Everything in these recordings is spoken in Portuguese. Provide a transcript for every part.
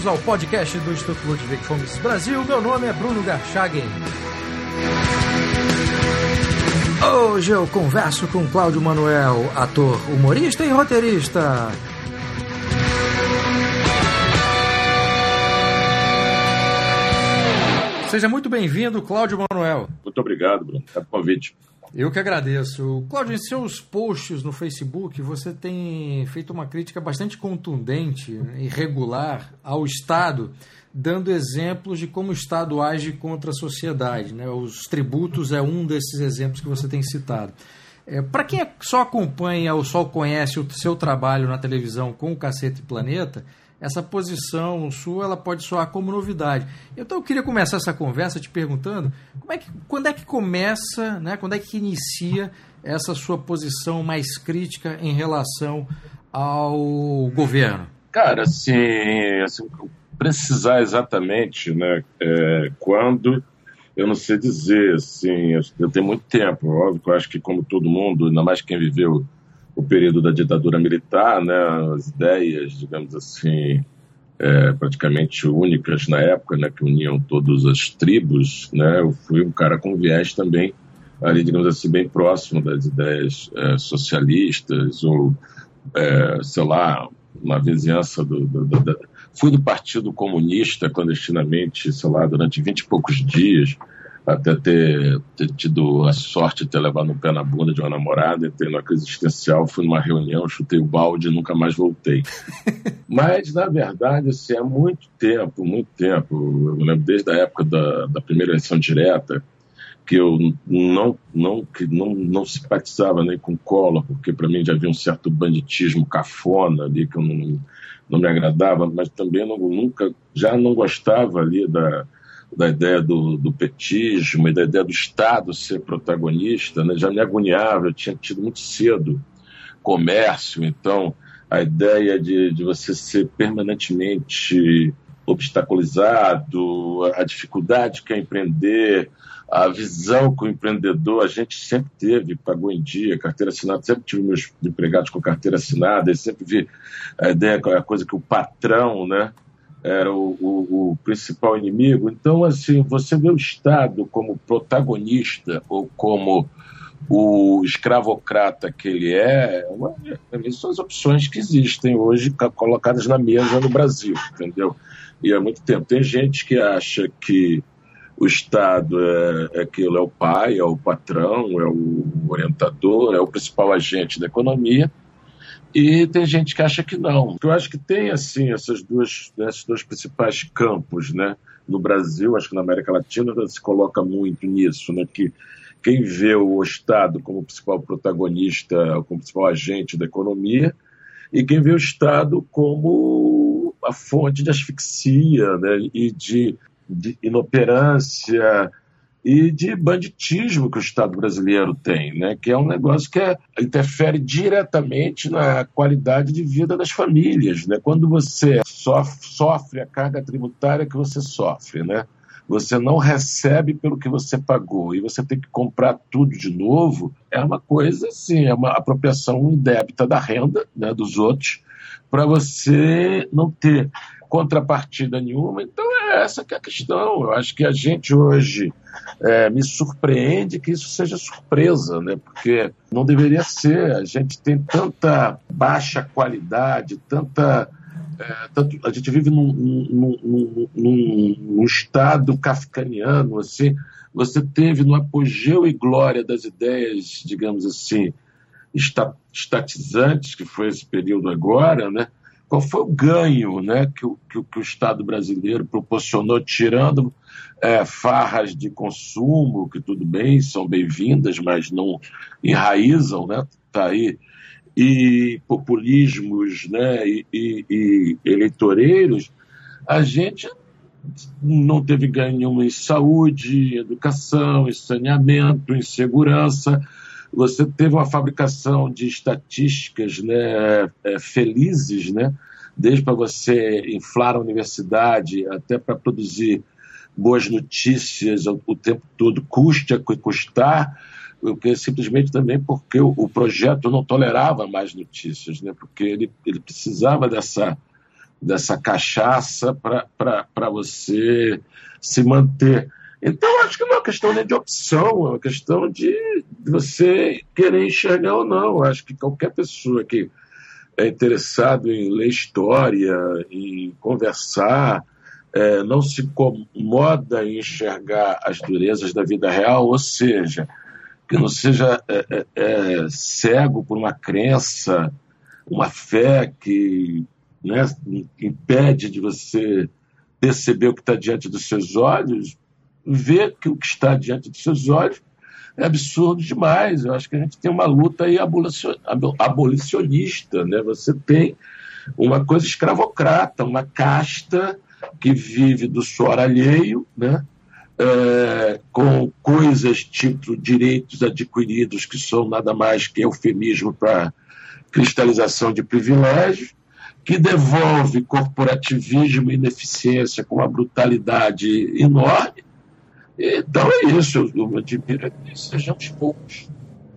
bem-vindos ao podcast do Instituto Ludwig Fomes Brasil. Meu nome é Bruno Garchagen. Hoje eu converso com Cláudio Manuel, ator, humorista e roteirista. Seja muito bem-vindo, Cláudio Manuel. Muito obrigado, Bruno, pelo convite. Eu que agradeço. Cláudio, em seus posts no Facebook, você tem feito uma crítica bastante contundente e regular ao Estado, dando exemplos de como o Estado age contra a sociedade. Né? Os tributos é um desses exemplos que você tem citado. É, Para quem só acompanha ou só conhece o seu trabalho na televisão com o Cacete Planeta, essa posição sua ela pode soar como novidade. Então eu queria começar essa conversa te perguntando como é que, quando é que começa, né, quando é que inicia essa sua posição mais crítica em relação ao governo? Cara, assim, assim precisar exatamente, né, é, quando eu não sei dizer, assim, eu, tenho muito tempo, óbvio que eu acho que como todo mundo, ainda mais quem viveu o período da ditadura militar, né, as ideias, digamos assim, é, praticamente únicas na época, né, que uniam todas as tribos, né, eu fui um cara com viés também ali, digamos assim, bem próximo das ideias é, socialistas ou, é, sei lá, uma vizinhança do, do, do, do, fui do Partido Comunista clandestinamente, sei lá, durante vinte e poucos dias, até ter, ter, tido a sorte de ter levado um pé na bunda de uma namorada, entrei numa crise existencial, fui numa reunião, chutei o balde e nunca mais voltei. Mas, na verdade, assim, há muito tempo, muito tempo, eu lembro desde a época da, da primeira eleição direta, que eu não, não, que não, não simpatizava nem com Collor, porque para mim já havia um certo banditismo cafona ali, que eu não, não me agradava, mas também não, nunca, já não gostava ali da da ideia do, do, petismo e da ideia do Estado ser protagonista, né? já me agoniava, eu tinha tido muito cedo comércio, então a ideia de, de você ser permanentemente obstaculizado, a dificuldade que é empreender, a visão que o empreendedor, a gente sempre teve, pagou em dia, carteira assinada, sempre tive meus empregados com carteira assinada, e sempre vi a ideia, a coisa que o patrão, né, era o, o, o, principal inimigo. Então, assim, você vê o Estado como protagonista ou como o escravocrata que ele é, uma, são as opções que existem hoje colocadas na mesa no Brasil, entendeu? E há muito tempo. Tem gente que acha que o Estado é, é aquilo, é o pai, é o patrão, é o orientador, é o principal agente da economia, e tem gente que acha que não. Eu acho que tem, assim, essas duas, esses dois principais campos, né? No Brasil, acho que na América Latina se coloca muito nisso, né? Que quem vê o Estado como principal protagonista, como principal agente da economia, e quem vê o Estado como a fonte de asfixia né? e de, de inoperância e de banditismo que o Estado brasileiro tem, né? que é um negócio que é, interfere diretamente na qualidade de vida das famílias. Né? Quando você sofre, sofre a carga tributária que você sofre, né? você não recebe pelo que você pagou e você tem que comprar tudo de novo, é uma coisa assim, é uma apropriação indébita da renda né, dos outros para você não ter contrapartida nenhuma. Então é essa que é a questão. Eu acho que a gente hoje é, me surpreende que isso seja surpresa, né? Porque não deveria ser. A gente tem tanta baixa qualidade, tanta é, tanto, a gente vive num, num, num, num, estado kafkaniano, assim, você teve no apogeu e glória das ideias, digamos assim, estatizantes, que foi esse período agora, né? Qual foi o ganho né, que, o, que, que o Estado brasileiro proporcionou, tirando é, farras de consumo, que tudo bem, são bem-vindas, mas não enraizam, né? Tá aí e populismos, né? E, e, e eleitoreiros, a gente não teve ganho nenhum em saúde, educação, em saneamento, em segurança você teve uma fabricação de estatísticas né, é, felizes, né, desde para você inflar a universidade até para produzir boas notícias o, o tempo todo, custe custar, porque simplesmente também porque o, o, projeto não tolerava mais notícias, né, porque ele, ele precisava dessa dessa cachaça para você se manter. Então, acho que não é uma questão nem de opção, é uma questão de você querer enxergar ou não. Acho que qualquer pessoa que é interessado em ler história, em conversar, é, não se incomoda em enxergar as durezas da vida real, ou seja, que não seja é, é, é cego por uma crença, uma fé que né, impede de você perceber o que está diante dos seus olhos, ver que o que está diante dos seus olhos é absurdo demais. Eu acho que a gente tem uma luta aí abolicionista, né? Você tem uma coisa escravocrata, uma casta que vive do suor alheio, né? É, com coisas tipo direitos adquiridos que são nada mais que eufemismo para cristalização de privilégios, que devolve corporativismo e ineficiência com uma brutalidade enorme. Então é isso, eu admiro que sejamos poucos.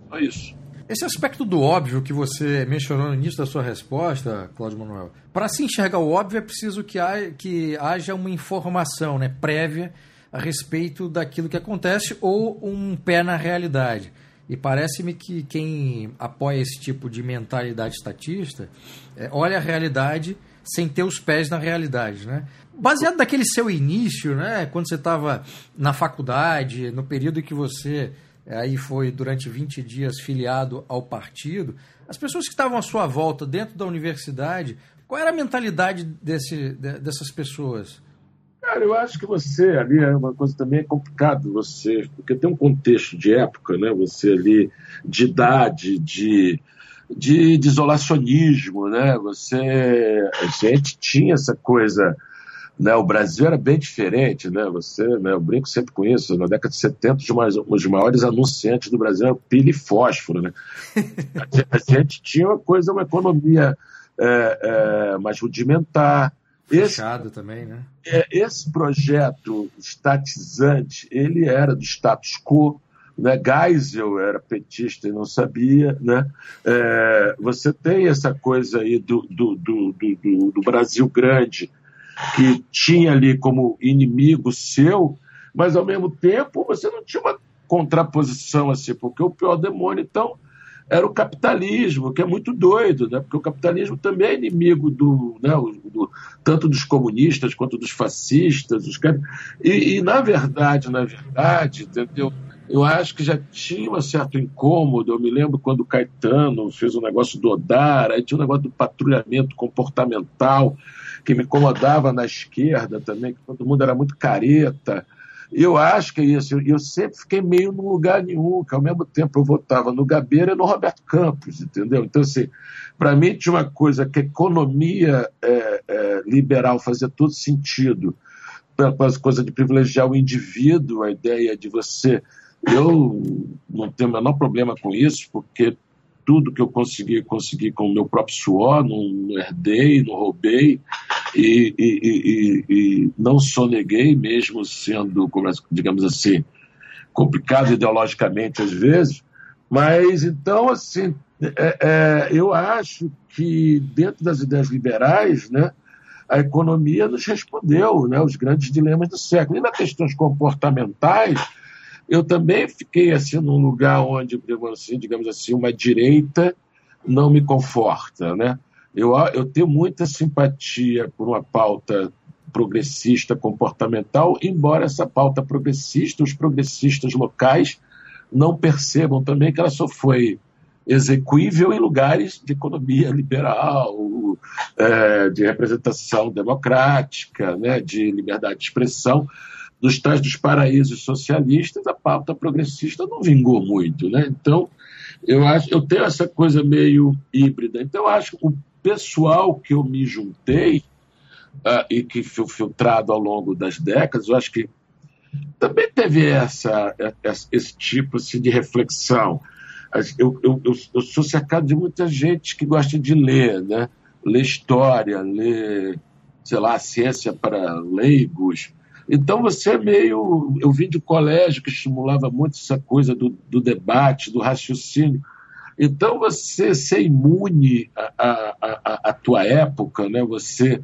Só isso. Esse aspecto do óbvio que você mencionou no início da sua resposta, Cláudio Manuel, para se enxergar o óbvio é preciso que, ha, que haja uma informação né, prévia a respeito daquilo que acontece ou um pé na realidade. E parece-me que quem apoia esse tipo de mentalidade estatista é, olha a realidade sem ter os pés na realidade, né? Baseado naquele seu início, né? Quando você estava na faculdade, no período em que você é, aí foi durante 20 dias filiado ao partido, as pessoas que estavam à sua volta dentro da universidade, qual era a mentalidade desse, dessas pessoas? Cara, eu acho que você ali é uma coisa também é complicado você, porque tem um contexto de época, né? Você ali de idade, de, de, de isolacionismo, né? Você a gente tinha essa coisa, né? O Brasil era bem diferente, né? Você, né? Eu brinco sempre com isso. Na década de 70, os maiores anunciantes do Brasil eram pilha e fósforo, né? a gente tinha uma coisa, uma economia é, é, mais rudimentar Fechado esse, também, né? É, esse projeto estatizante, ele era do status quo, né? Geisel era petista e não sabia, né? É, você tem essa coisa aí do, do, do, do, do Brasil grande, que tinha ali como inimigo seu, mas ao mesmo tempo você não tinha uma contraposição assim, porque o pior demônio, então, era o capitalismo, que é muito doido, né? porque o capitalismo também é inimigo do, né, do tanto dos comunistas quanto dos fascistas. Os... E, e, na verdade, na verdade, entendeu? Eu acho que já tinha um certo incômodo. Eu me lembro quando o Caetano fez o um negócio do Odar, aí tinha um negócio do patrulhamento comportamental, que me incomodava na esquerda também, que todo mundo era muito careta. Eu acho que é isso. Eu sempre fiquei meio no lugar nenhum, que ao mesmo tempo eu votava no Gabeira e no Roberto Campos, entendeu? Então, assim, para mim tinha uma coisa que economia é, é, liberal fazia todo sentido, pela coisa de privilegiar o indivíduo, a ideia de você. Eu não tenho o menor problema com isso, porque tudo que eu consegui, consegui com o meu próprio suor, não herdei, não roubei e, e, e, e não soneguei, mesmo sendo, digamos assim, complicado ideologicamente às vezes. Mas então, assim, é, é, eu acho que dentro das ideias liberais, né, a economia nos respondeu, né, os grandes dilemas do século. E nas questões comportamentais, eu também fiquei assim num lugar onde, assim, digamos assim uma direita não me conforta, né? Eu, eu tenho muita simpatia por uma pauta progressista comportamental, embora essa pauta progressista, os progressistas locais não percebam também que ela só foi execuível em lugares de economia liberal, é, de representação democrática, né, de liberdade de expressão dos tais dos paraísos socialistas, a pauta progressista não vingou muito, né? Então, eu acho, eu tenho essa coisa meio híbrida. Então, eu acho que o pessoal que eu me juntei uh, e que foi filtrado ao longo das décadas, eu acho que também teve essa, essa esse tipo assim, de reflexão. Eu, eu, eu, eu, sou cercado de muita gente que gosta de ler, né? Ler história, ler, sei lá, ciência para leigos, então você é meio. Eu vim de colégio que estimulava muito essa coisa do, do debate, do raciocínio. Então você ser imune à, tua época, né? você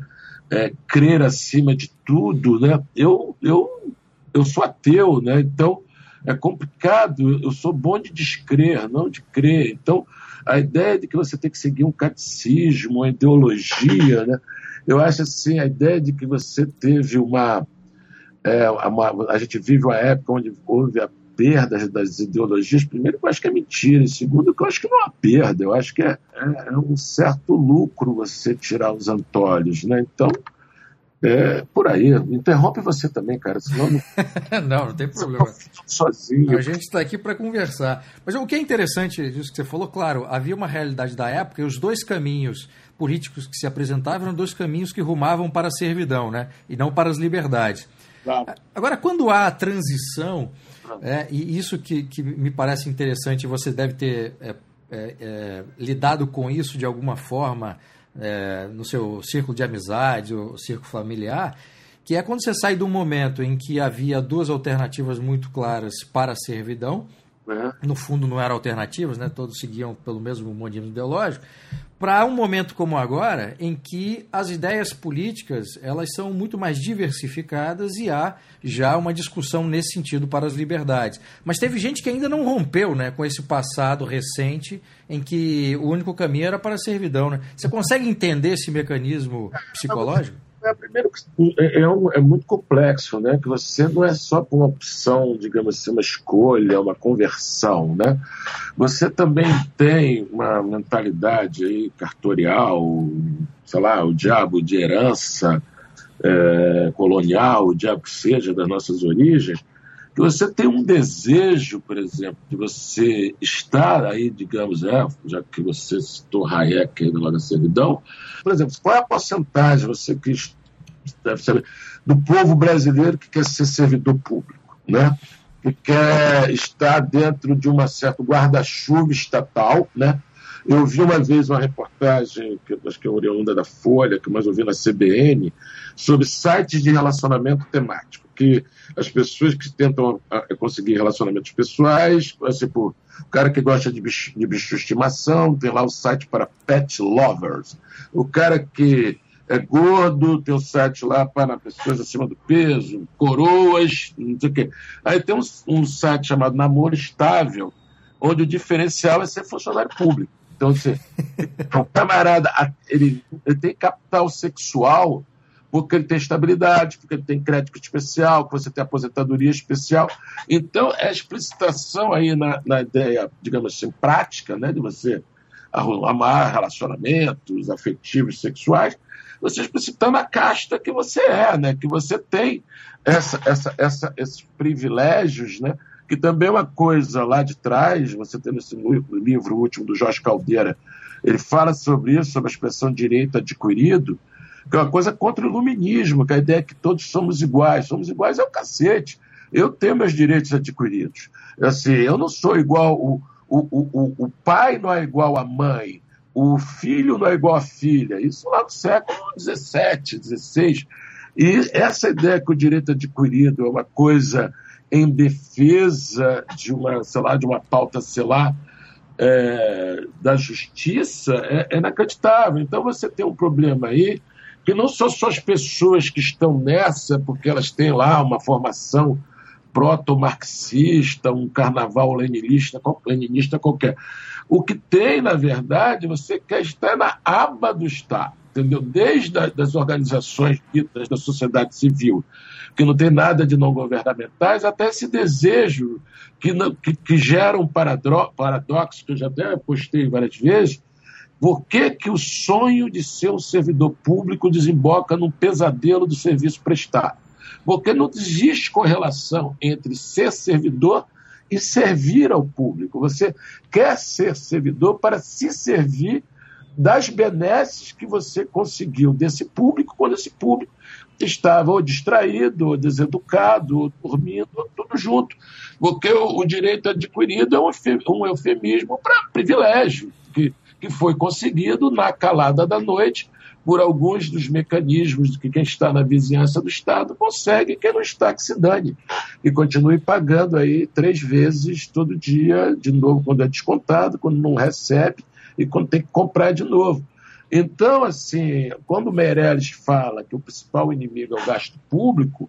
é, crer acima de tudo, né? Eu, eu, eu sou ateu, né? Então é complicado. Eu sou bom de descrer, não de crer. Então a ideia de que você tem que seguir um catecismo, uma ideologia, né? Eu acho assim a ideia de que você teve uma, é, uma a gente vive uma época onde houve a perda das ideologias, primeiro, eu acho que é mentira, e segundo, eu acho que não há perda, eu acho que é, é, é um certo lucro você tirar os antolhos, né? Então, é, por aí, interrompe você também, cara, senão não, não, não tem problema. Sozinho. A gente está aqui para conversar. Mas o que é interessante disso que você falou, claro, havia uma realidade da época e os dois caminhos políticos que se apresentavam eram dois caminhos que rumavam para a servidão, né? E não para as liberdades. Claro. Agora, quando há a transição, é, e isso que, que me parece interessante, você deve ter é, é, é lidado com isso de alguma forma é, no seu círculo de amizade, ou círculo familiar, que é quando você sai do momento em que havia duas alternativas muito claras para a servidão, Uhum. No fundo, não eram alternativas, né? todos seguiam pelo mesmo modismo ideológico, para um momento como agora, em que as ideias políticas elas são muito mais diversificadas e há já uma discussão nesse sentido para as liberdades. Mas teve gente que ainda não rompeu né, com esse passado recente em que o único caminho era para a servidão. Né? Você consegue entender esse mecanismo psicológico? É, primeiro, é, é, um, é, muito complexo, né? Que você não é só por uma opção, digamos assim, uma escolha, uma conversão, né? Você também tem uma mentalidade aí cartorial, sei lá, o diabo de herança é, colonial, o diabo que seja das nossas origens, que você tem um desejo, por exemplo, de você estar aí, digamos, é, já que você citou Hayek aí lá da servidão, por exemplo, qual é a porcentagem, você que deve saber, do povo brasileiro que quer ser servidor público, né? que quer estar dentro de uma certa guarda-chuva estatal, né? Eu vi uma vez uma reportagem, que acho que é oriunda da Folha, que mais ouvi na CBN, sobre sites de relacionamento temático, que as pessoas que tentam ah, conseguir relacionamentos pessoais, tipo, o cara que gosta de bicho, de bicho de estimação, tem lá o site para pet lovers. O cara que é gordo, tem o site lá para pessoas acima do peso, coroas, não sei o quê. Aí tem um, um site chamado Namoro Estável, onde o diferencial é ser funcionário público. Então, você, um camarada, ele, ele tem capital sexual porque ele tem estabilidade, porque ele tem crédito especial, porque você tem aposentadoria especial. Então, é a explicitação aí na, na ideia, digamos assim, prática, né, de você amar relacionamentos afetivos, sexuais, você explicitando a casta que você é, né, que você tem essa, essa, essa, esses privilégios, né, que também é uma coisa lá de trás, você tem esse livro último do Jorge Caldeira, ele fala sobre isso, sobre a expressão direito adquirido, que é uma coisa contra o iluminismo, que a ideia é que todos somos iguais. Somos iguais é o cacete. Eu tenho meus direitos adquiridos. Assim, eu não sou igual, o, o, o, o pai não é igual à mãe, o filho não é igual à filha. Isso lá no século XVII, XVI. E essa ideia que o direito adquirido é uma coisa em defesa de uma, sei lá, de uma pauta, sei lá, é, da justiça é, é inacreditável. Então você tem um problema aí que não são só as pessoas que estão nessa, porque elas têm lá uma formação proto-marxista, um carnaval leninista, leninista qualquer. O que tem, na verdade, você quer estar na aba do Estado, entendeu? Desde a, das organizações da sociedade civil, que não tem nada de não governamentais, até esse desejo que, que, que gera um paradoxo, que eu já até postei várias vezes, por que, que o sonho de ser um servidor público desemboca num pesadelo do serviço prestado? Porque não existe correlação entre ser servidor e servir ao público. Você quer ser servidor para se servir das benesses que você conseguiu desse público quando esse público estava ou distraído, ou deseducado, ou dormindo, ou tudo junto. Porque o, o direito adquirido é um eufemismo para privilégio, que que foi conseguido na calada da noite por alguns dos mecanismos que quem está na vizinhança do Estado consegue, quem não está que se dane. E continue pagando aí três vezes todo dia, de novo quando é descontado, quando não recebe e quando tem que comprar de novo. Então, assim, quando o Meirelles fala que o principal inimigo é o gasto público,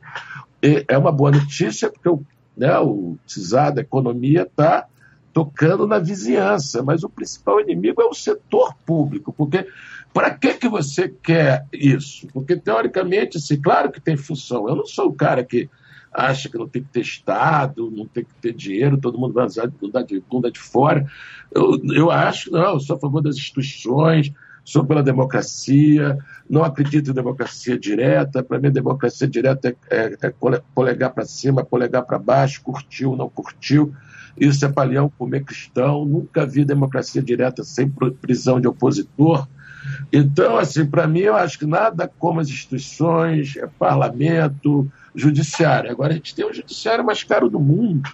é uma boa notícia, porque o, né, o CISAR da economia está tocando na vizinhança, mas o principal inimigo é o setor público, porque para que, que você quer isso? Porque, teoricamente, assim, claro que tem função. Eu não sou o cara que acha que não tem que ter Estado, não tem que ter dinheiro, todo mundo vai usar bunda de, bunda de fora. Eu, eu acho, não, eu sou a favor das instituições, sou pela democracia, não acredito em democracia direta. Para mim, democracia direta é, é, é polegar para cima, polegar para baixo, curtiu, não curtiu. Isso é palião comer cristão. Nunca vi democracia direta sem prisão de opositor. Então, assim, para mim, eu acho que nada como as instituições, é parlamento, judiciário. Agora a gente tem o judiciário mais caro do mundo,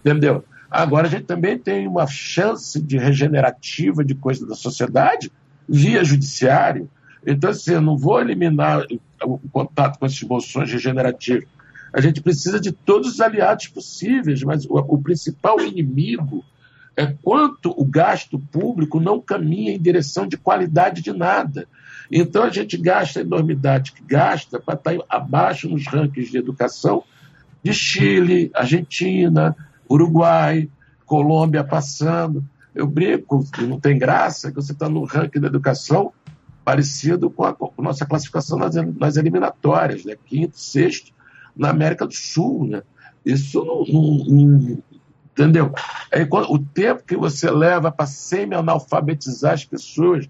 entendeu? Agora a gente também tem uma chance de regenerativa de coisa da sociedade via judiciário. Então, assim, eu não vou eliminar o contato com essas moções regenerativas. A gente precisa de todos os aliados possíveis, mas o, o principal inimigo é quanto o gasto público não caminha em direção de qualidade de nada. Então a gente gasta a enormidade que gasta para estar abaixo nos rankings de educação de Chile, Argentina, Uruguai, Colômbia passando. Eu brinco, não tem graça, que você está no ranking da educação parecido com a, com a nossa classificação nas, nas, eliminatórias, né? quinto, sexto, na América do Sul. Né? Isso não, não, não entendeu? É, o tempo que você leva para semi-analfabetizar as pessoas,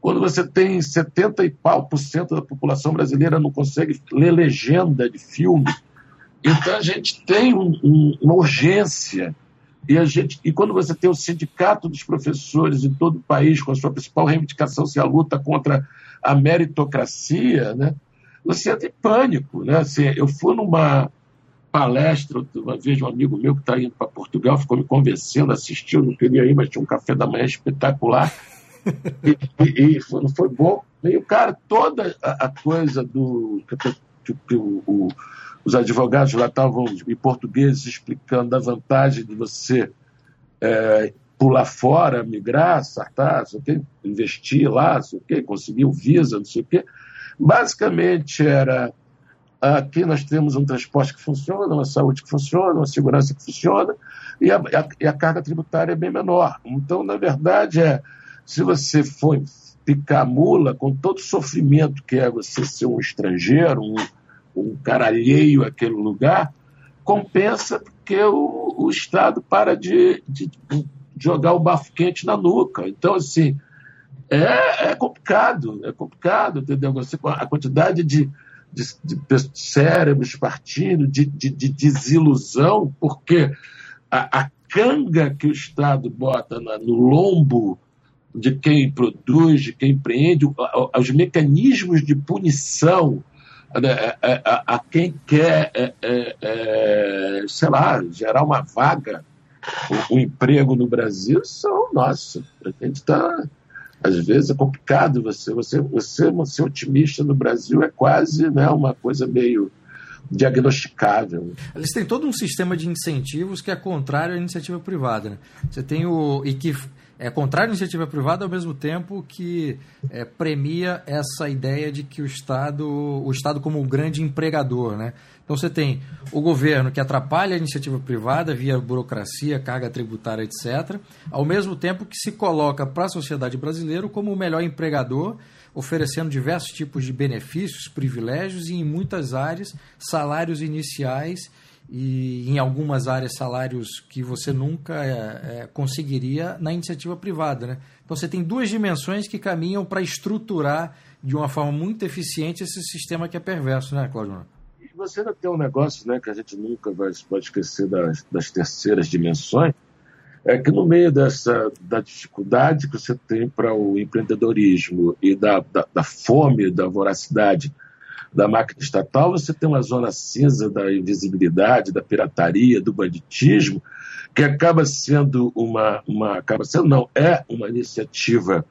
quando você tem 70 e pau por cento da população brasileira não consegue ler legenda de filme. Então a gente tem um, um, uma urgência. E, a gente, e quando você tem o sindicato dos professores em todo o país, com a sua principal reivindicação ser a luta contra a meritocracia, né, você entra em pânico. Né? Assim, eu fui numa palestra, uma vez um amigo meu que está indo para Portugal ficou me convencendo, assistiu, não queria ir, mas tinha um café da manhã espetacular e, e, e foi, foi, bom. E o cara, toda a, a coisa do. Que, que o, o, os advogados lá estavam em português explicando da vantagem de você é, pular fora, migrar, sartar, sei o quê, investir lá, sei o quê, conseguir o visa, não sei o quê. Basicamente era aqui nós temos um transporte que funciona, uma saúde que funciona, uma segurança que funciona, e a, e a carga tributária é bem menor. Então, na verdade, é se você for picar mula, com todo o sofrimento que é você ser um estrangeiro, um, um cara alheio àquele lugar, compensa porque o, o Estado para de, de, de, jogar o bafo quente na nuca. Então, assim, é, é complicado, é complicado, entendeu? Você, a quantidade de, de, de cérebros partindo, de, de, de desilusão, porque a, a, canga que o Estado bota na, no lombo de quem produz, de quem empreende, os mecanismos de punição né, a, é, é, a, a, quem quer, é, é, é, sei lá, gerar uma vaga, um, um emprego no Brasil, são, nossa, a gente está. Às vezes é complicado você, você, você, ser otimista no Brasil é quase né, uma coisa meio diagnosticável. Eles têm todo um sistema de incentivos que é contrário à iniciativa privada. Né? Você tem o. E que é contrário à iniciativa privada ao mesmo tempo que é, premia essa ideia de que o Estado, o Estado como um grande empregador, né? Então você tem o governo que atrapalha a iniciativa privada via burocracia, carga tributária, etc., ao mesmo tempo que se coloca para a sociedade brasileira como o melhor empregador, oferecendo diversos tipos de benefícios, privilégios e, em muitas áreas, salários iniciais e em algumas áreas salários que você nunca é, é, conseguiria na iniciativa privada. Né? Então você tem duas dimensões que caminham para estruturar de uma forma muito eficiente esse sistema que é perverso, né, Claudio? E você ainda tem um negócio né, que a gente nunca vai, pode esquecer das, das terceiras dimensões, é que no meio dessa da dificuldade que você tem para o empreendedorismo e da, da, da fome, da voracidade da máquina estatal, você tem uma zona cinza da invisibilidade, da pirataria, do banditismo, que acaba sendo uma, uma acaba sendo não é uma iniciativa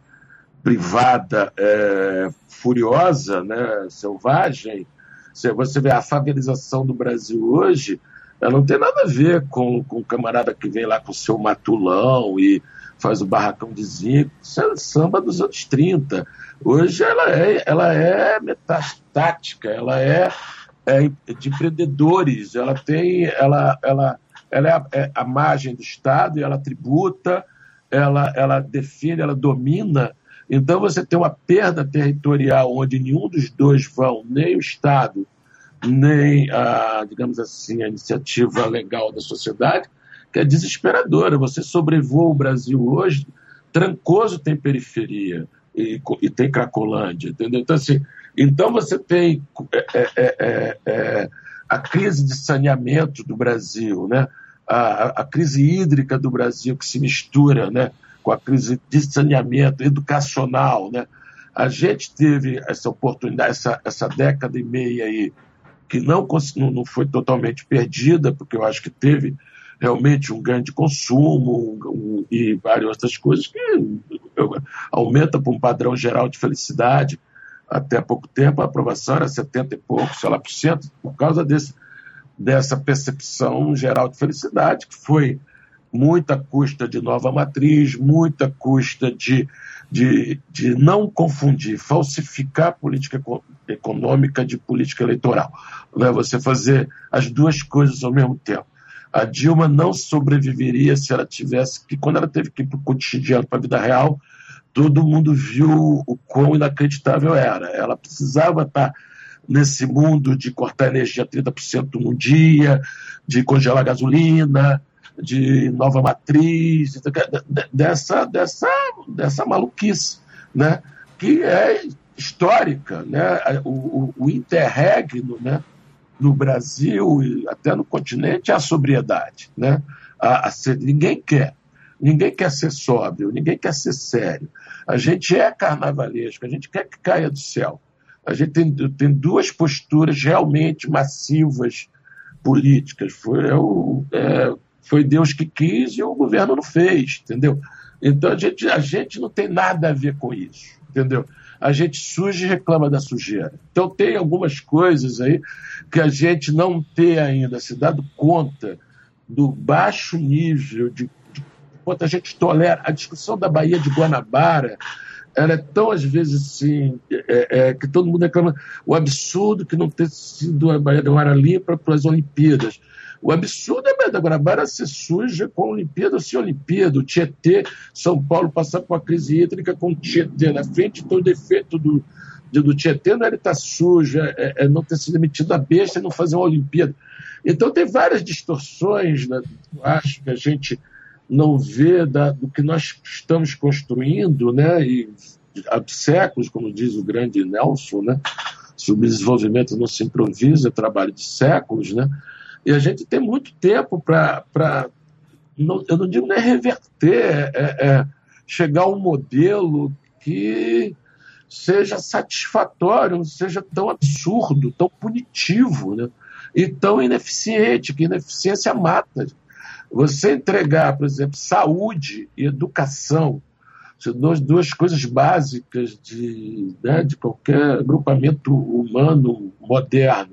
privada é, furiosa, né, selvagem. Você vê a favelização do Brasil hoje, ela não tem nada a ver com, com o camarada que vem lá com seu matulão e faz o barracão de zinco, isso é samba dos anos 30. Hoje ela é, ela é metastática, ela é, é de empreendedores, ela tem, ela, ela, ela é a, é a margem do Estado e ela tributa, ela, ela define, ela domina. Então você tem uma perda territorial onde nenhum dos dois vão, nem o Estado, nem a, digamos assim, a iniciativa legal da sociedade, que é desesperadora. Você sobrevoa o Brasil hoje, Trancoso tem periferia e, e tem Cracolândia, entendeu? Então, assim, então você tem é, é, é, é, é a crise de saneamento do Brasil, né? A, a, crise hídrica do Brasil que se mistura né? Com a crise de saneamento educacional. Né? A gente teve essa oportunidade, essa, essa década e meia aí, que não, não foi totalmente perdida, porque eu acho que teve realmente um ganho de consumo um, um, e várias outras coisas que aumenta para um padrão geral de felicidade. Até pouco tempo a aprovação era 70 e pouco, sei lá, por cento, por causa desse, dessa percepção geral de felicidade, que foi muita custa de nova matriz, muita custa de, de, de não confundir, falsificar política econômica de política eleitoral. Não é você fazer as duas coisas ao mesmo tempo. A Dilma não sobreviveria se ela tivesse que, quando ela teve que ir para o cotidiano, para a vida real, todo mundo viu o quão inacreditável era. Ela precisava estar nesse mundo de cortar energia 30% num dia, de congelar gasolina, de nova matriz, dessa, dessa, dessa maluquice, né? que é histórica. Né? O, o, interregno, né? no Brasil e até no continente é a sobriedade. Né? A, a ser, ninguém quer. Ninguém quer ser sóbrio, ninguém quer ser sério. A gente é carnavalesco, a gente quer que caia do céu. A gente tem, tem duas posturas realmente massivas políticas. Foi, é o, é, foi Deus que quis e o governo não fez, entendeu? Então a gente, a gente não tem nada a ver com isso, entendeu? a gente suja e reclama da sujeira. Então tem algumas coisas aí que a gente não tem ainda se dado conta do baixo nível de, de quanto a gente tolera. A discussão da Baía de Guanabara ela é tão, às vezes, assim, é, é, que todo mundo reclama o absurdo que não ter sido a Baía de Guanabara limpa para as Olimpíadas. O absurdo é da Guanabara ser suja com a Olimpíada sem Olimpíada. O Tietê, São Paulo passar por uma crise hídrica com o Tietê na frente, então o defeito do, do Tietê não é ele estar tá sujo, é, é, é, não ter sido emitido a besta e não fazer uma Olimpíada. Então tem várias distorções, né, acho que a gente não vê da, do que nós estamos construindo, né, e há séculos, como diz o grande Nelson, né, o desenvolvimento não se improvisa, é trabalho de séculos, né, e a gente tem muito tempo para. Eu não digo nem reverter, é, é, é chegar a um modelo que seja satisfatório, não seja tão absurdo, tão punitivo, né? e tão ineficiente, que ineficiência mata. Você entregar, por exemplo, saúde e educação, duas, duas coisas básicas de, né, de qualquer agrupamento humano moderno,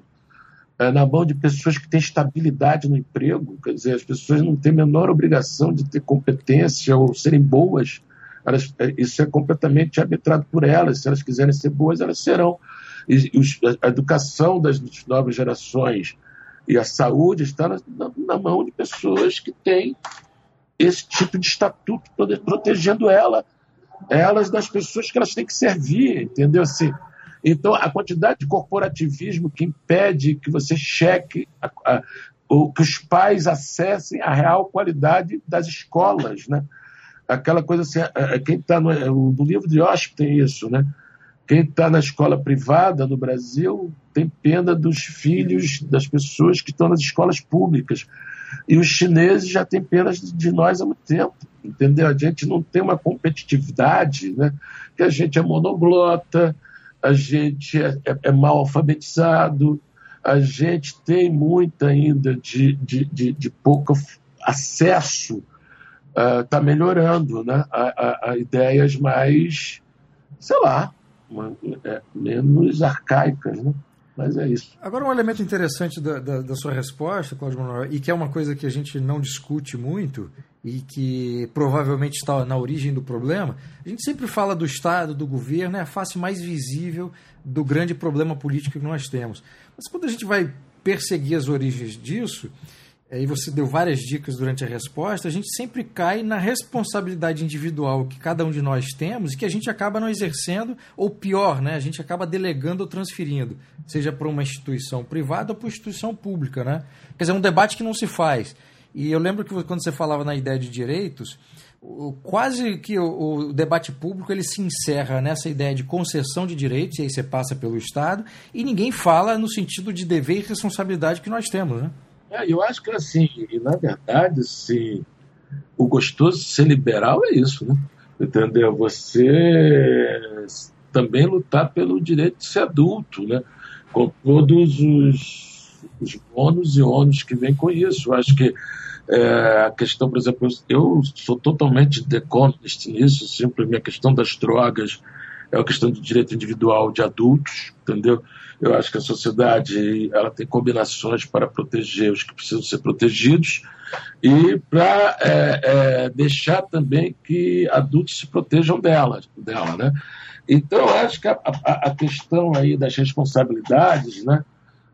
é, na mão de pessoas que têm estabilidade no emprego, quer dizer, as pessoas não têm a menor obrigação de ter competência ou serem boas. Elas, é, isso é completamente arbitrado por elas. Se elas quiserem ser boas, elas serão. E, os, a educação das, das, novas gerações e a saúde está na, na, na, mão de pessoas que têm esse tipo de estatuto protegendo ela, elas das pessoas que elas têm que servir, entendeu? Assim, então, a quantidade de corporativismo que impede que você cheque, a, a, que os pais acessem a real qualidade das escolas, né? Aquela coisa assim, quem está no, no, livro de Osp tem isso, né? Quem está na escola privada no Brasil tem pena dos filhos das pessoas que estão nas escolas públicas. E os chineses já têm pena de nós há muito tempo, entendeu? A gente não tem uma competitividade, né? Que a gente é monoglota, a gente é, é, é mal alfabetizado, a gente tem muito ainda de, de, de, de pouco acesso, está uh, melhorando né? a, a, a, ideias mais, sei lá, uma, é, menos arcaicas. Né? Mas é isso. Agora, um elemento interessante da, da, da sua resposta, Cláudio Manuel, e que é uma coisa que a gente não discute muito, e que provavelmente está na origem do problema, a gente sempre fala do Estado, do governo, é a face mais visível do grande problema político que nós temos. Mas quando a gente vai perseguir as origens disso, e você deu várias dicas durante a resposta, a gente sempre cai na responsabilidade individual que cada um de nós temos e que a gente acaba não exercendo, ou pior, né, a gente acaba delegando ou transferindo, seja para uma instituição privada ou para uma instituição pública. Né? Quer dizer, é um debate que não se faz. E eu lembro que quando você falava na ideia de direitos, quase que o, debate público ele se encerra nessa ideia de concessão de direitos, e aí você passa pelo Estado, e ninguém fala no sentido de dever e responsabilidade que nós temos. Né? É, eu acho que assim, na verdade, assim, o gostoso de ser liberal é isso, né? Entendeu? Você também lutar pelo direito de ser adulto, né? Com todos os, os bônus e ônus que vem com isso. Eu acho que é, a questão, por exemplo, eu sou totalmente deconist nisso, sempre minha questão das drogas é uma questão de direito individual de adultos, entendeu? Eu acho que a sociedade ela tem combinações para proteger os que precisam ser protegidos e para é, é, deixar também que adultos se protejam dela, dela, né? Então, eu acho que a, a, a questão aí das responsabilidades, né?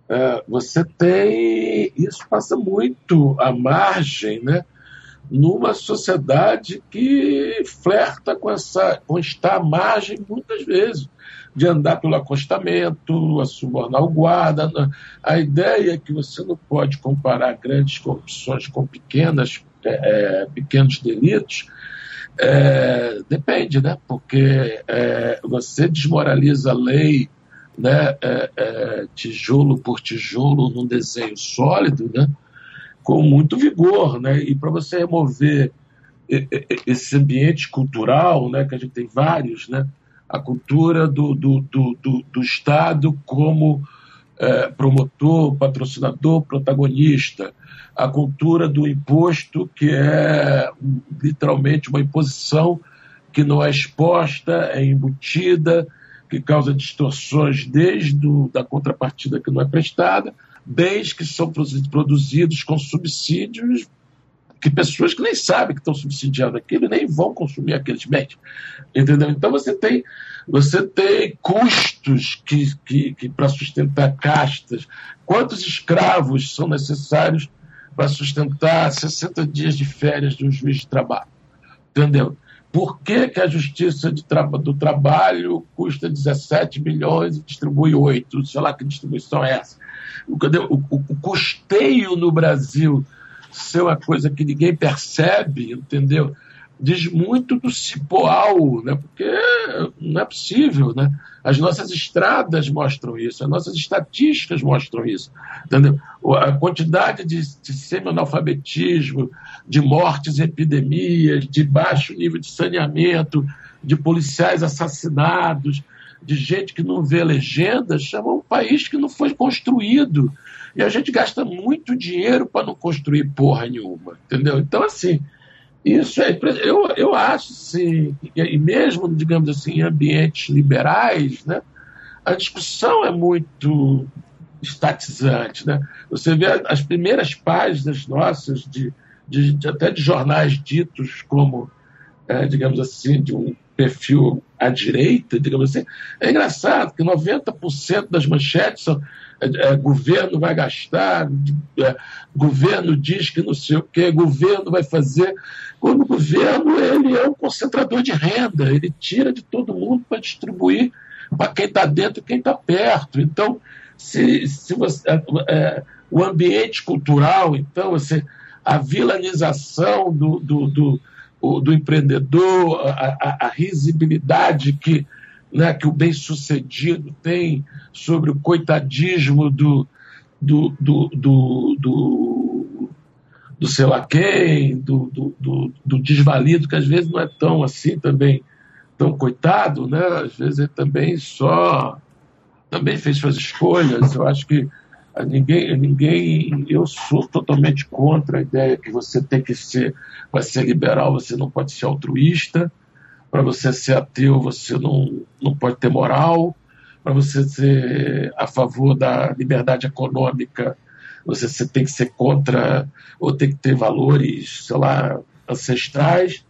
É, você tem isso passa muito à margem, né? numa sociedade que flerta com essa, com estar à margem muitas vezes, de andar pelo acostamento, a subornar o guarda. A ideia é que você não pode comparar grandes corrupções com pequenas, é, é, pequenos delitos, é, depende, né? Porque é, você desmoraliza a lei né, é, é, tijolo por tijolo num desenho sólido, né? com muito vigor, né? E para você remover esse ambiente cultural, né, que a gente tem vários, né? A cultura do, do, do, do, do Estado como é, promotor, patrocinador, protagonista, a cultura do imposto, que é literalmente uma imposição que não é exposta, é embutida, que causa distorções desde do, da contrapartida que não é prestada, bens que são produzidos com subsídios que pessoas que nem sabem que estão subsidiando aquilo nem vão consumir aqueles bens. Entendeu? Então você tem você tem custos que, que, que para sustentar castas. Quantos escravos são necessários para sustentar 60 dias de férias de um juiz de trabalho? Entendeu? Por que, que a justiça tra do trabalho custa 17 milhões e distribui 8? Sei lá que distribuição é essa. O, o, o custeio no Brasil ser uma coisa que ninguém percebe, entendeu? Diz muito do cipoal, né? porque não é possível. Né? As nossas estradas mostram isso, as nossas estatísticas mostram isso. Entendeu? A quantidade de, de semi-analfabetismo, de mortes epidemias, de baixo nível de saneamento, de policiais assassinados, de gente que não vê legenda, chama um país que não foi construído. E a gente gasta muito dinheiro para não construir porra nenhuma, entendeu? Então, assim, isso é, eu, eu acho, sim, e mesmo, digamos assim, em ambientes liberais, né, a discussão é muito estatizante. Né? Você vê as primeiras páginas nossas, de, de, de até de jornais ditos como, é, digamos assim, de um perfil à direita, digamos assim, é engraçado que 90% das manchetes são é, é, governo vai gastar, é, governo diz que não sei o que, governo vai fazer. Quando o governo ele é um concentrador de renda, ele tira de todo mundo para distribuir para quem está dentro e quem está perto. Então, se, se você, é, é, o ambiente cultural, então, você, a vilanização do, do, do, do empreendedor, a, a, a risibilidade que né, que o bem-sucedido tem sobre o coitadismo do, do, do, do, do, do sei lá quem, do, do, do, do, desvalido, que às vezes não é tão assim também, tão coitado, né? às vezes ele também só também fez suas escolhas. Eu acho que ninguém, ninguém, eu sou totalmente contra a ideia que você tem que ser, para ser liberal, você não pode ser altruísta para você ser ateu, você não, não pode ter moral. Para você ser a favor da liberdade econômica, você, tem que ser contra, ou tem que ter valores, sei lá, ancestrais.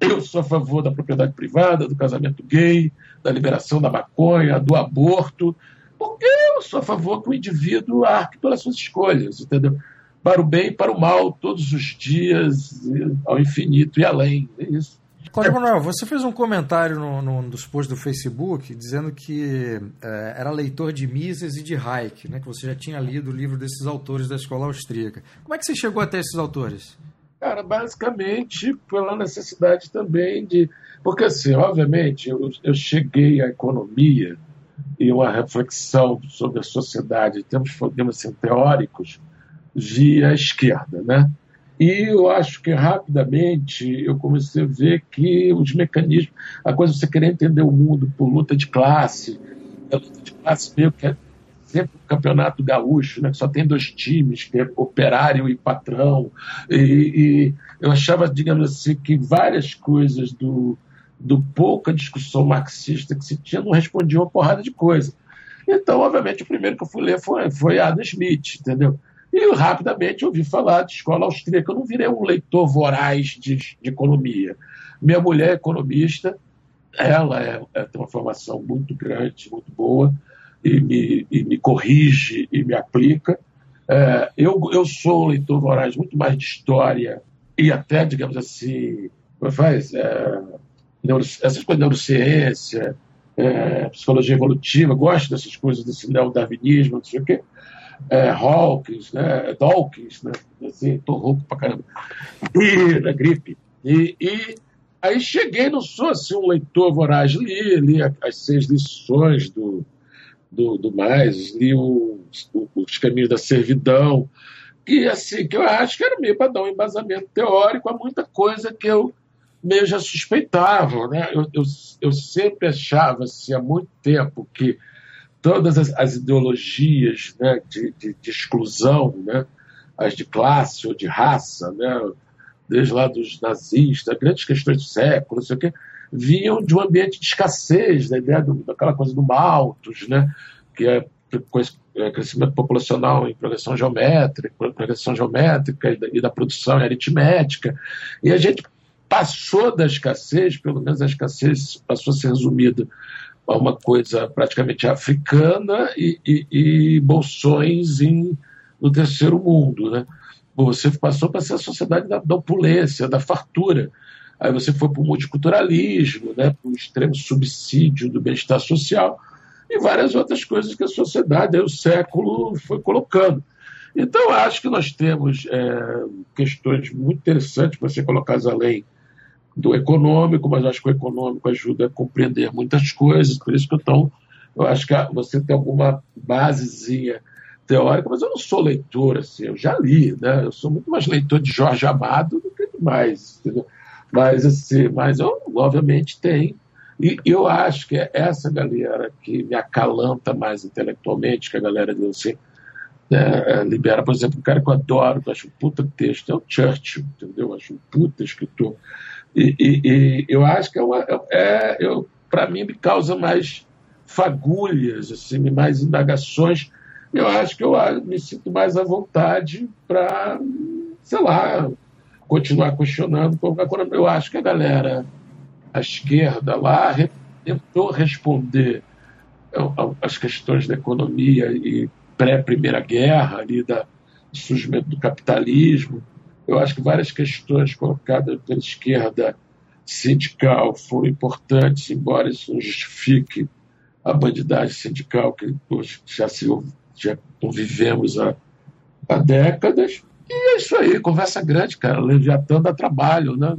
Eu sou a favor da propriedade privada, do casamento gay, da liberação da maconha, do aborto, porque eu sou a favor que o indivíduo arque pelas suas escolhas, entendeu? Para o bem e para o mal, todos os dias, ao infinito e além. É isso. Cláudio Manuel, você fez um comentário no, no, dos posts do Facebook dizendo que é, era leitor de Mises e de Hayek, né, que você já tinha lido o livro desses autores da escola austríaca. Como é que você chegou até esses autores? Cara, basicamente pela necessidade também de. Porque, assim, obviamente, eu, eu cheguei à economia e uma reflexão sobre a sociedade em termos, assim, teóricos via esquerda, né? E eu acho que rapidamente eu comecei a ver que os mecanismos, a coisa de você querer entender o mundo por luta de classe, a luta de classe meio que é sempre o campeonato gaúcho, né, que só tem dois times, que é operário e patrão. E, e eu achava, digamos assim, que várias coisas do, do pouca discussão marxista que se tinha não respondiam uma porrada de coisa. Então, obviamente, o primeiro que eu fui ler foi, foi Adam Smith, entendeu? E rapidamente ouvi falar de escola austríaca. Eu não virei um leitor voraz de, de economia. Minha mulher é economista, ela é, é, tem uma formação muito grande, muito boa, e me, e me corrige e me aplica. É, eu, eu sou um leitor voraz muito mais de história e até, digamos assim, é faz? É, essas coisas de neurociência, é, psicologia evolutiva, gosto dessas coisas, desse neodarwinismo, não sei o quê é, Hawkins, né, Dawkins, né, assim, tô rouco pra caramba, e na gripe. E, e aí cheguei, não sou assim um leitor voraz, li, li as seis lições do, do, do mais, li os, os caminhos da servidão, e assim, que eu acho que era meio para dar um embasamento teórico a muita coisa que eu meio já suspeitava, né? Eu, eu, eu sempre achava, assim, há muito tempo que todas as, as ideologias né, de, de, de, exclusão, né, as de classe ou de raça, né, desde lá dos nazistas, grandes questões do século, não sei o quê, vinham de um ambiente de escassez, da ideia do, daquela coisa do Malthus, né, que é, é crescimento populacional em progressão geométrica, progressão geométrica e da, e da produção aritmética, e a gente passou da escassez, pelo menos a escassez passou a ser resumida uma coisa praticamente africana e, e, e bolsões em, no terceiro mundo. Né? Você passou para ser a sociedade da, da opulência, da fartura. Aí você foi para o multiculturalismo, né, para o extremo subsídio do bem-estar social e várias outras coisas que a sociedade, aí, o século foi colocando. Então, acho que nós temos é, questões muito interessantes para ser colocadas além do econômico, mas acho que o econômico ajuda a compreender muitas coisas, por isso que então, eu acho que você tem alguma basezinha teórica, mas eu não sou leitor, assim, eu já li, né? Eu sou muito mais leitor de Jorge Amado do que demais, entendeu? Mas, assim, mas eu, obviamente, tenho. E eu acho que é essa galera que me acalanta mais intelectualmente, que a galera diz assim, é, libera, por exemplo, um cara que eu adoro, que eu acho um puta texto, é o Churchill, entendeu? Eu acho um puta escritor. E, e, e eu acho que é, uma, é eu para mim me causa mais fagulhas, assim, mais indagações. Eu acho que eu me sinto mais à vontade para, sei lá, continuar questionando. Eu acho que a galera, a esquerda lá, tentou responder as questões da economia e pré-primeira guerra, ali da, do surgimento do capitalismo, eu acho que várias questões colocadas pela esquerda sindical foram importantes, embora isso não justifique a bandidagem sindical que hoje já, se, já convivemos há, há décadas. E é isso aí, conversa grande, cara. Leviatã dá trabalho, né?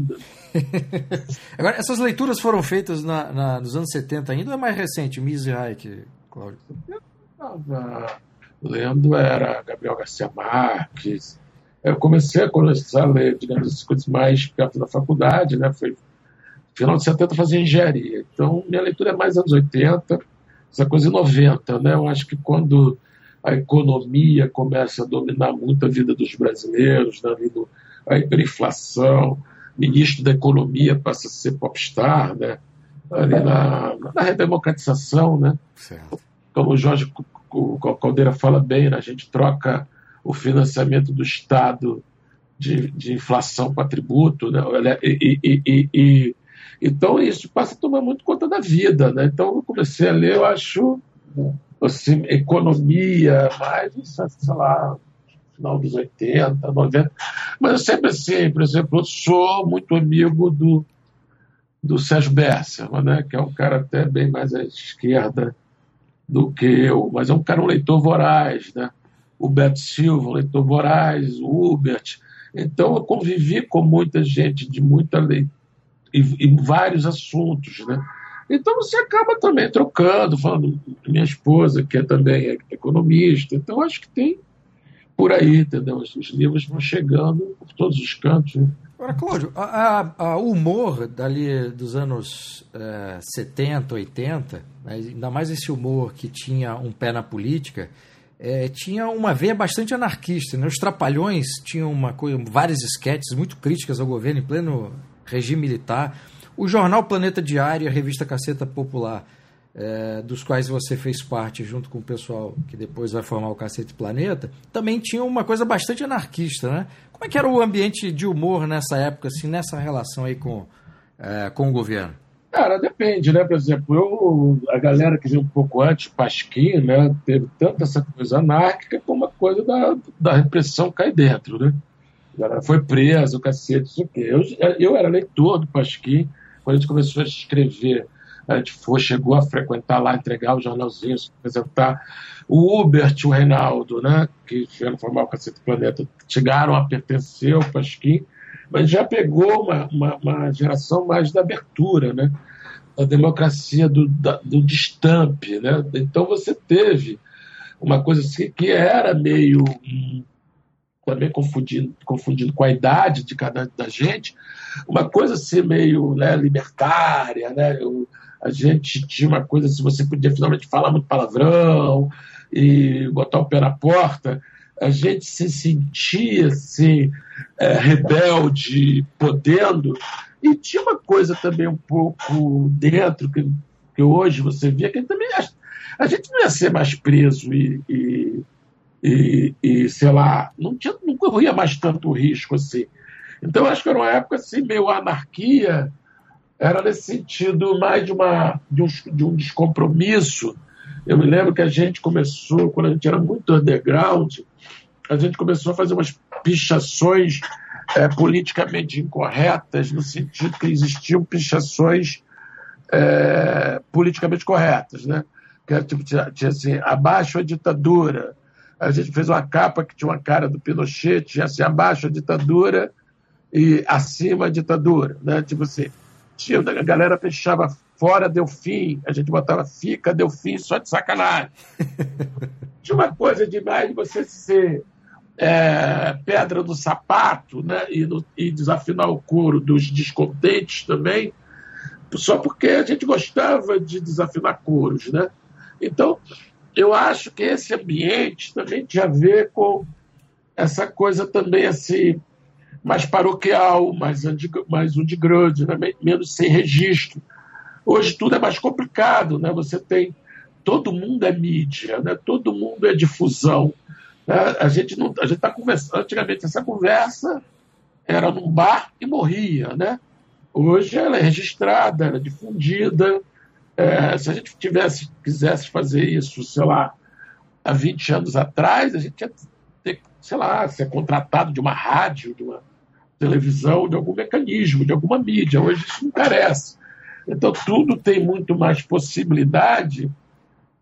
Agora, essas leituras foram feitas na, na, nos anos 70 ainda ou é mais recente, Mises e Hayek, Cláudio? Eu estava lendo, era Gabriel Garcia Marques, eu comecei a começar a ler, digamos, as coisas mais perto da faculdade, né? Foi final de 70 fazia engenharia. Então, minha leitura é mais anos 80, essa coisa de 90, né? Eu acho que quando a economia começa a dominar muito a vida dos brasileiros, né? a hiperinflação, ministro da economia passa a ser popstar, né? Ali na, na redemocratização, né? Certo. Como o Jorge Caldeira fala bem, né? a gente troca o financiamento do Estado de, de inflação para tributo, né? E, e, e, e, então isso passa a tomar muito conta da vida, né? Então eu comecei a ler, eu acho, assim, economia, mais, sei lá, final dos 80, 90, mas eu sempre assim, por exemplo, eu sou muito amigo do, do Sérgio Besserman, né? Que é um cara até bem mais à esquerda do que eu, mas é um cara um leitor voraz, né? O Beto Silva, um leitor voraz, o Hubert, então, eu convivi com muita gente de muita lei e, e vários assuntos, né? Então você acaba também trocando, falando minha esposa, que é também economista. Então acho que tem por aí, entendeu? Os livros vão chegando por todos os cantos. Né? Agora, Cláudio, o humor dali dos anos é, 70, 80, né, ainda mais esse humor que tinha um pé na política, é, tinha uma veia bastante anarquista. Né? Os Trapalhões tinham uma coisa, várias esquetes muito críticas ao governo em pleno regime militar. O jornal Planeta Diário, a revista Caceta Popular, é, dos quais você fez parte junto com o pessoal que depois vai formar o Cacete Planeta, também tinha uma coisa bastante anarquista, né? Como é que era o ambiente de humor nessa época, assim, nessa relação aí com, é, com o governo? Cara, depende, né? Por exemplo, eu, a galera que veio um pouco antes, Pasquim, né? Teve tanto essa coisa anárquica como a coisa da, da repressão cai dentro, né? A galera foi presa, o cacete, isso aqui. Eu, eu era leitor do Pasquim, quando a gente começou a escrever, a gente foi, chegou a frequentar lá, entregar os jornalzinhos, apresentar. O Hubert o Reinaldo, né? Que vieram formar o Cacete Planeta, chegaram a pertencer ao Pasquim mas já pegou uma, uma, uma geração mais da abertura, né? a democracia do, da, do destampe. Né? Então você teve uma coisa assim que era meio hum, também confundindo, confundindo com a idade de cada da gente, uma coisa assim meio né, libertária, né? Eu, a gente tinha uma coisa se assim, você podia finalmente falar muito palavrão e botar o pé na porta, a gente se sentia assim, é, rebelde, podendo, e tinha uma coisa também um pouco dentro, que, que hoje você via, que também a, a gente não ia ser mais preso e, e, e, e, sei lá, não, tinha, não corria mais tanto risco assim. Então, acho que era uma época assim, meio anarquia, era nesse sentido mais de, uma, de, um, de um descompromisso. Eu me lembro que a gente começou, quando a gente era muito underground, a gente começou a fazer umas pichações é, politicamente incorretas, no sentido que existiam pichações é, politicamente corretas, né? Que era, tipo, tinha, tinha assim, abaixo a ditadura. A gente fez uma capa que tinha uma cara do Pinochet, tinha assim, abaixo a ditadura e acima a ditadura, né? Tipo assim, tinha, a galera fechava fora deu fim, a gente botava fica deu fim só de sacanagem. tinha uma coisa demais de você ser é, pedra do sapato né, e, no, e desafinar o couro dos descontentes também, só porque a gente gostava de desafinar coros. Né? Então, eu acho que esse ambiente também tinha a ver com essa coisa também assim, mais paroquial, mais, mais underground, né? menos sem registro. Hoje tudo é mais complicado, né? você tem. Todo mundo é mídia, né? todo mundo é difusão. Né? A gente não, a gente está conversando. Antigamente essa conversa era num bar e morria, né? Hoje ela é registrada, ela é difundida. É, se a gente tivesse, quisesse fazer isso, sei lá, há 20 anos atrás, a gente ia ter, sei lá, ser contratado de uma rádio, de uma televisão, de algum mecanismo, de alguma mídia. Hoje isso não carece. Então tudo tem muito mais possibilidade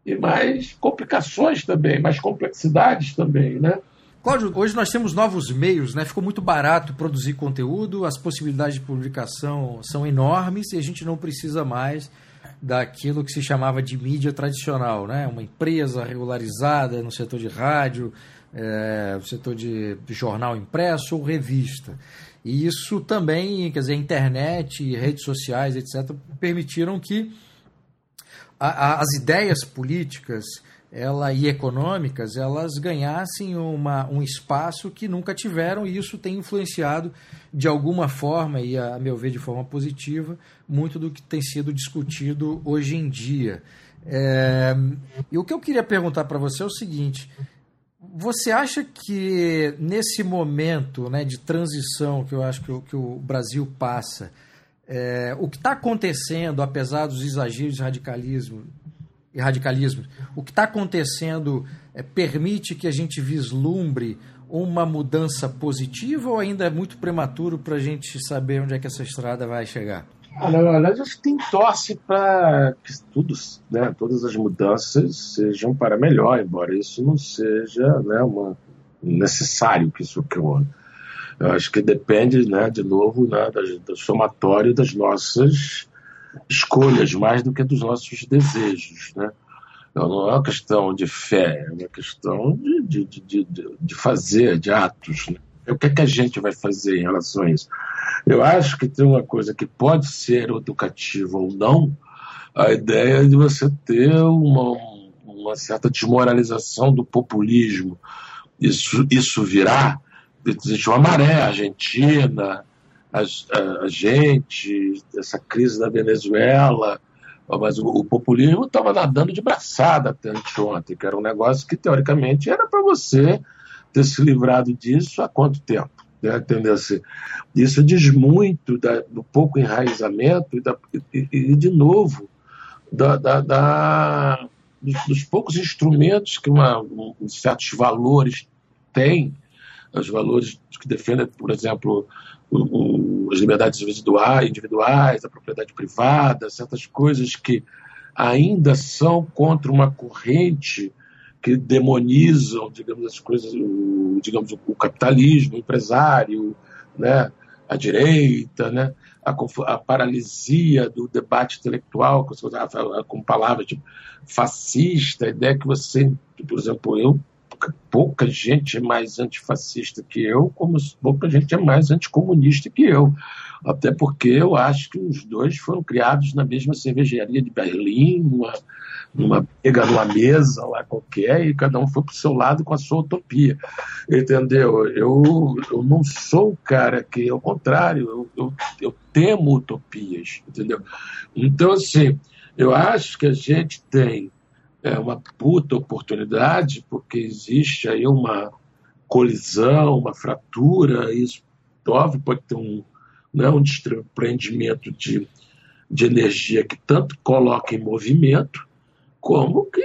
e mais complicações também, mais complexidades também, né? Cláudio, hoje nós temos novos meios, né? Ficou muito barato produzir conteúdo, as possibilidades de publicação são enormes e a gente não precisa mais daquilo que se chamava de mídia tradicional, né? Uma empresa regularizada no setor de rádio, é, no setor de jornal impresso ou revista. E isso também, quer dizer, internet, redes sociais, etc., permitiram que a, as ideias políticas ela, e econômicas elas ganhassem uma, um espaço que nunca tiveram e isso tem influenciado de alguma forma e a meu ver de forma positiva muito do que tem sido discutido hoje em dia. É, e o que eu queria perguntar para você é o seguinte você acha que nesse momento né, de transição que eu acho que o, que o Brasil passa, é, o que está acontecendo, apesar dos exageros de radicalismo e radicalismo, o que está acontecendo é, permite que a gente vislumbre uma mudança positiva ou ainda é muito prematuro para a gente saber onde é que essa estrada vai chegar? Na verdade, a gente tem torce para que tudo, né, todas as mudanças sejam para melhor, embora isso não seja né, uma, necessário que isso ocorra. Eu acho que depende, né, de novo, né, do, somatório das nossas escolhas, mais do que dos nossos desejos. Né? Então, não é uma questão de fé, é uma questão de, de, de, de fazer, de atos. Né? O que, é que a gente vai fazer em relação a isso? Eu acho que tem uma coisa que pode ser educativa ou não, a ideia de você ter uma, uma certa desmoralização do populismo. Isso, isso virá, existe uma maré argentina, a, a, a gente, essa crise da Venezuela, mas o, o populismo estava nadando de braçada até anteontem, que era um negócio que teoricamente era para você ter se livrado disso há quanto tempo? Né? Assim, isso diz muito da, do pouco enraizamento e, da, e, e de novo, da, da dos, dos, poucos instrumentos que uma, um, certos valores têm, os valores que defendem, por exemplo, o, o, as liberdades individuais, individuais, a propriedade privada, certas coisas que ainda são contra uma corrente que demonizam, digamos, as coisas, o, digamos, o capitalismo, o empresário, né, a direita, né, a, a paralisia do debate intelectual, com, com palavras tipo fascista, a ideia que você, por exemplo, eu, pouca gente é mais antifascista que eu, como pouca gente é mais anticomunista que eu. Até porque eu acho que os dois foram criados na mesma cervejaria de Berlim, numa, numa pega numa mesa lá qualquer, e cada um foi para o seu lado com a sua utopia. Entendeu? Eu, eu não sou o cara que, ao contrário, eu, eu, eu temo utopias. Entendeu? Então, assim, eu acho que a gente tem é, uma puta oportunidade, porque existe aí uma colisão, uma fratura, isso óbvio pode ter um né, um desprendimento de, de energia que tanto coloca em movimento, como que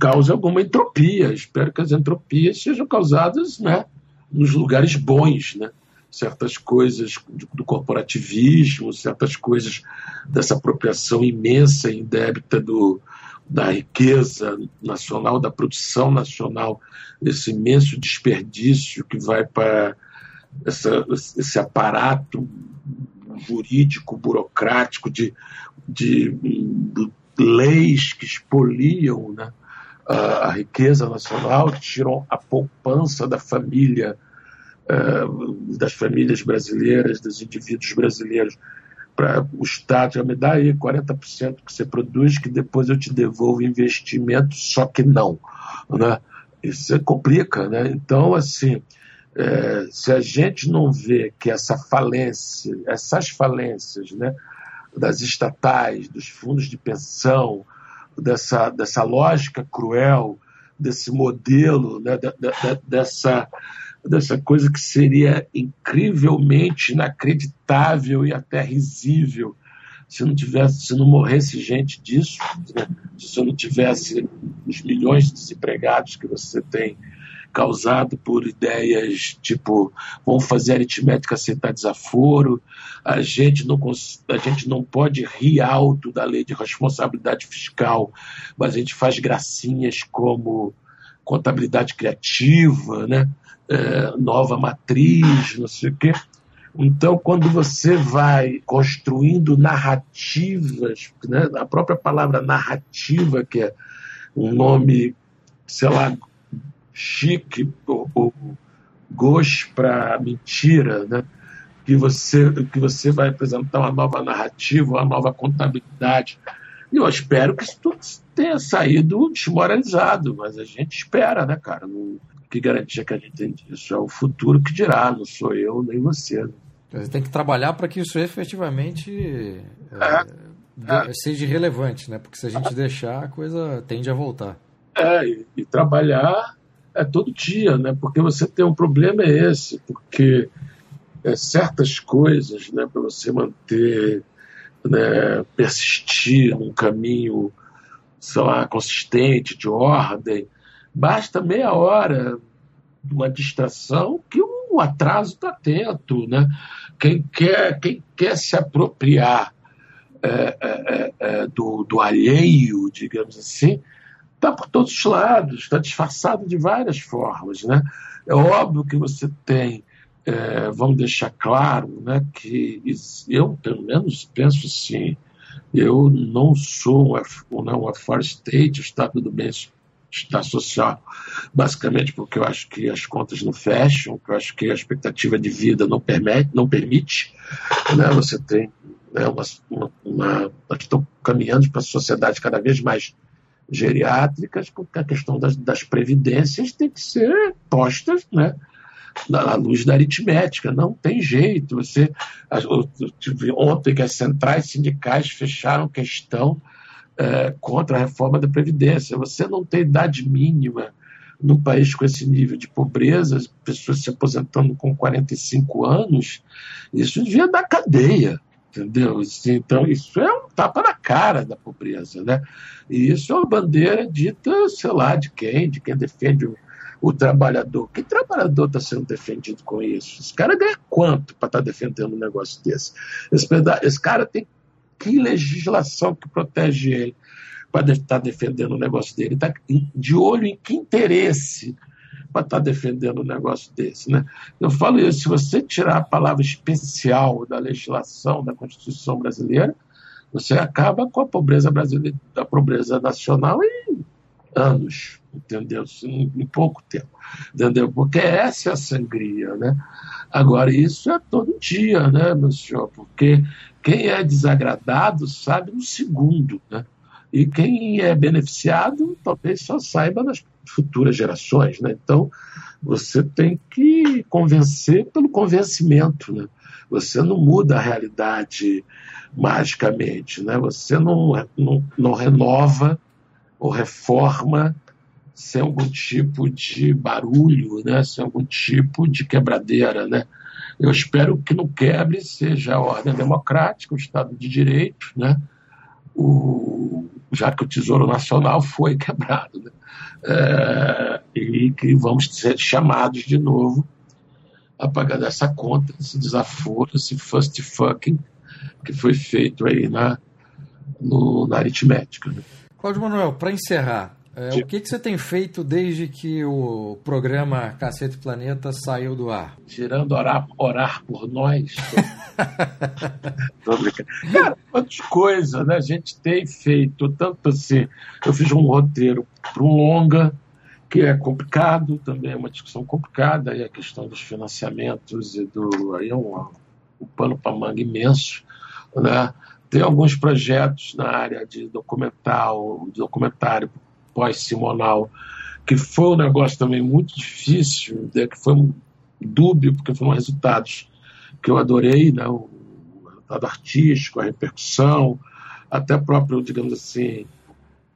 causa alguma entropia. Espero que as entropias sejam causadas né, nos lugares bons, né? certas coisas do corporativismo, certas coisas dessa apropriação imensa e indébita do, da riqueza nacional, da produção nacional, esse imenso desperdício que vai para essa, esse aparato jurídico, burocrático, de, de, de leis que expoliam né, a, riqueza nacional, que tiram a poupança da família, uh, das famílias brasileiras, dos indivíduos brasileiros, para o Estado, me dá aí 40% que você produz, que depois eu te devolvo investimento, só que não. Né? Isso complica, né? Então, assim, é, se a gente não vê que essa falência, essas falências né, das estatais, dos fundos de pensão, dessa, dessa lógica cruel, desse modelo, né, da, da, dessa, dessa coisa que seria incrivelmente inacreditável e até risível. Se não tivesse, se não morresse gente disso, né, se não tivesse os milhões de desempregados que você tem causado por ideias tipo vamos fazer aritmética aceitar desaforo, a gente não, a gente não pode rir alto da lei de responsabilidade fiscal, mas a gente faz gracinhas como contabilidade criativa, né? É, nova matriz, não sei o quê. Então, quando você vai construindo narrativas, né? a própria palavra narrativa, que é um nome, sei lá, chique ou, gosto para mentira, né? que você que você vai apresentar uma nova narrativa, uma nova contabilidade. Eu espero que isso tudo tenha saído desmoralizado, mas a gente espera, né, cara? Não, que garantia que a gente tem disso? É o futuro que dirá, não sou eu nem você. Né? Você tem que trabalhar para que isso efetivamente é, é, seja relevante, né? Porque se a gente deixar, a coisa tende a voltar. É, e, e trabalhar é todo dia, né? Porque você tem um problema é esse, porque é, certas coisas, né, para você manter, né, persistir num caminho, sei lá, consistente, de ordem, basta meia hora de uma distração que o atraso está atento, né? Quem quer, quem quer se apropriar é, é, é, é do, do alheio, digamos assim, está por todos os lados, está disfarçado de várias formas. Né? É óbvio que você tem, é, vamos deixar claro, né, que eu, pelo menos, penso assim, eu não sou um, uma for state, Estado do bem-estar social, basicamente porque eu acho que as contas não fecham, porque eu acho que a expectativa de vida não permite, não permite né, você tem né, uma, uma, uma, estão caminhando para a sociedade cada vez mais geriátricas, porque a questão das, das previdências tem que ser postas né, à luz da aritmética. Não tem jeito. Você, ontem que as centrais sindicais fecharam questão é, contra a reforma da Previdência. Você não tem idade mínima num país com esse nível de pobreza, pessoas se aposentando com 45 anos, isso devia dar cadeia entendeu? Então, isso é um tapa na cara da pobreza, né? E isso é uma bandeira dita, sei lá, de quem? De quem defende o, o trabalhador. Que trabalhador está sendo defendido com isso? Esse cara ganha quanto para estar tá defendendo um negócio desse? Esse, esse cara tem que legislação que protege ele para estar tá defendendo um negócio dele? Está de olho em que interesse para estar tá defendendo um negócio desse. Né? Eu falo isso, se você tirar a palavra especial da legislação da Constituição brasileira, você acaba com a pobreza brasileira, a pobreza nacional em anos, entendeu? Em, em pouco tempo, entendeu? Porque essa é a sangria, né? Agora, isso é todo dia, né, meu senhor? Porque quem é desagradado sabe no segundo, né? E quem é beneficiado talvez só saiba nas futuras gerações. Né? Então, você tem que convencer pelo convencimento. Né? Você não muda a realidade magicamente. Né? Você não, não, não renova ou reforma sem algum tipo de barulho, né? sem algum tipo de quebradeira. Né? Eu espero que não quebre seja a ordem democrática, o Estado de Direito, né? o, já que o Tesouro Nacional foi quebrado. Né? É, e que vamos ser chamados de novo a pagar dessa conta, esse desaforo, esse first fucking que foi feito aí na, no, na aritmética. Né? Cláudio Manuel, para encerrar, é, o que, que você tem feito desde que o programa Cacete Planeta saiu do ar? Tirando orar, orar por nós. Tô. Cara, outras coisas, né? A gente tem feito, tanto assim, eu fiz um roteiro para um longa, que é complicado, também é uma discussão complicada, aí a questão dos financiamentos e do. Aí é um, um pano para manga imenso, né? Alguns projetos na área de documental, de documentário pós-simonal, que foi um negócio também muito difícil, né, que foi um dúbio, porque foram resultados que eu adorei, né, o resultado artístico, a repercussão, até próprio, digamos assim,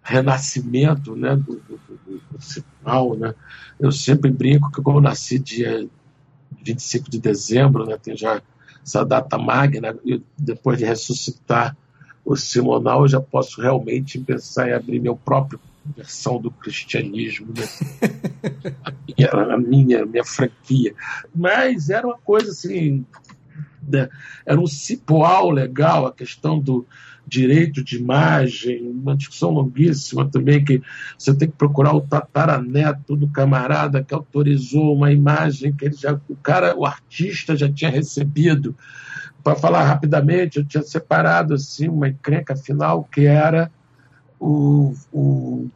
renascimento né, do, do, do principal. Né. Eu sempre brinco que, como eu nasci dia 25 de dezembro, né, tem já essa data magna, e depois de ressuscitar o Simonal, eu já posso realmente pensar em abrir meu próprio versão do cristianismo, né? a, minha, a minha, minha franquia. Mas era uma coisa assim, né? era um cipoal legal a questão do direito de imagem, uma discussão longuíssima também, que você tem que procurar o tataraneto do camarada que autorizou uma imagem que ele já, o cara, o artista já tinha recebido. Para falar rapidamente, eu tinha separado assim uma encrenca final que era o, o,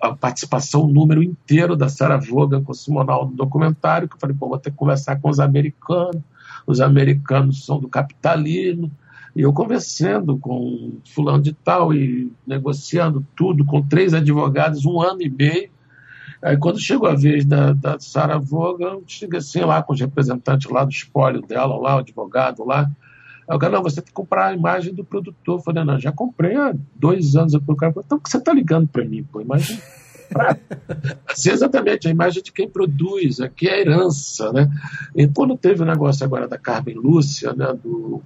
a participação, o número inteiro da Sarah Vaughan com o Simonal no documentário, que eu falei, pô, vou ter que conversar com os americanos, os americanos são do capitalismo, e eu conversando com fulano de tal e negociando tudo com três advogados, um ano e meio, Aí quando chegou a vez da, da Vaughan, eu cheguei assim lá com os representantes lá do espólio dela, lá, o advogado lá, Aí o cara, não, você tem que comprar a imagem do produtor. Eu falei, não, já comprei há dois anos. Eu falei, então que você tá ligando para mim, pô? Imagem. Assim, exatamente, a imagem de quem produz, aqui é a herança. Né? E quando teve o negócio agora da Carmen Lúcia, né, do,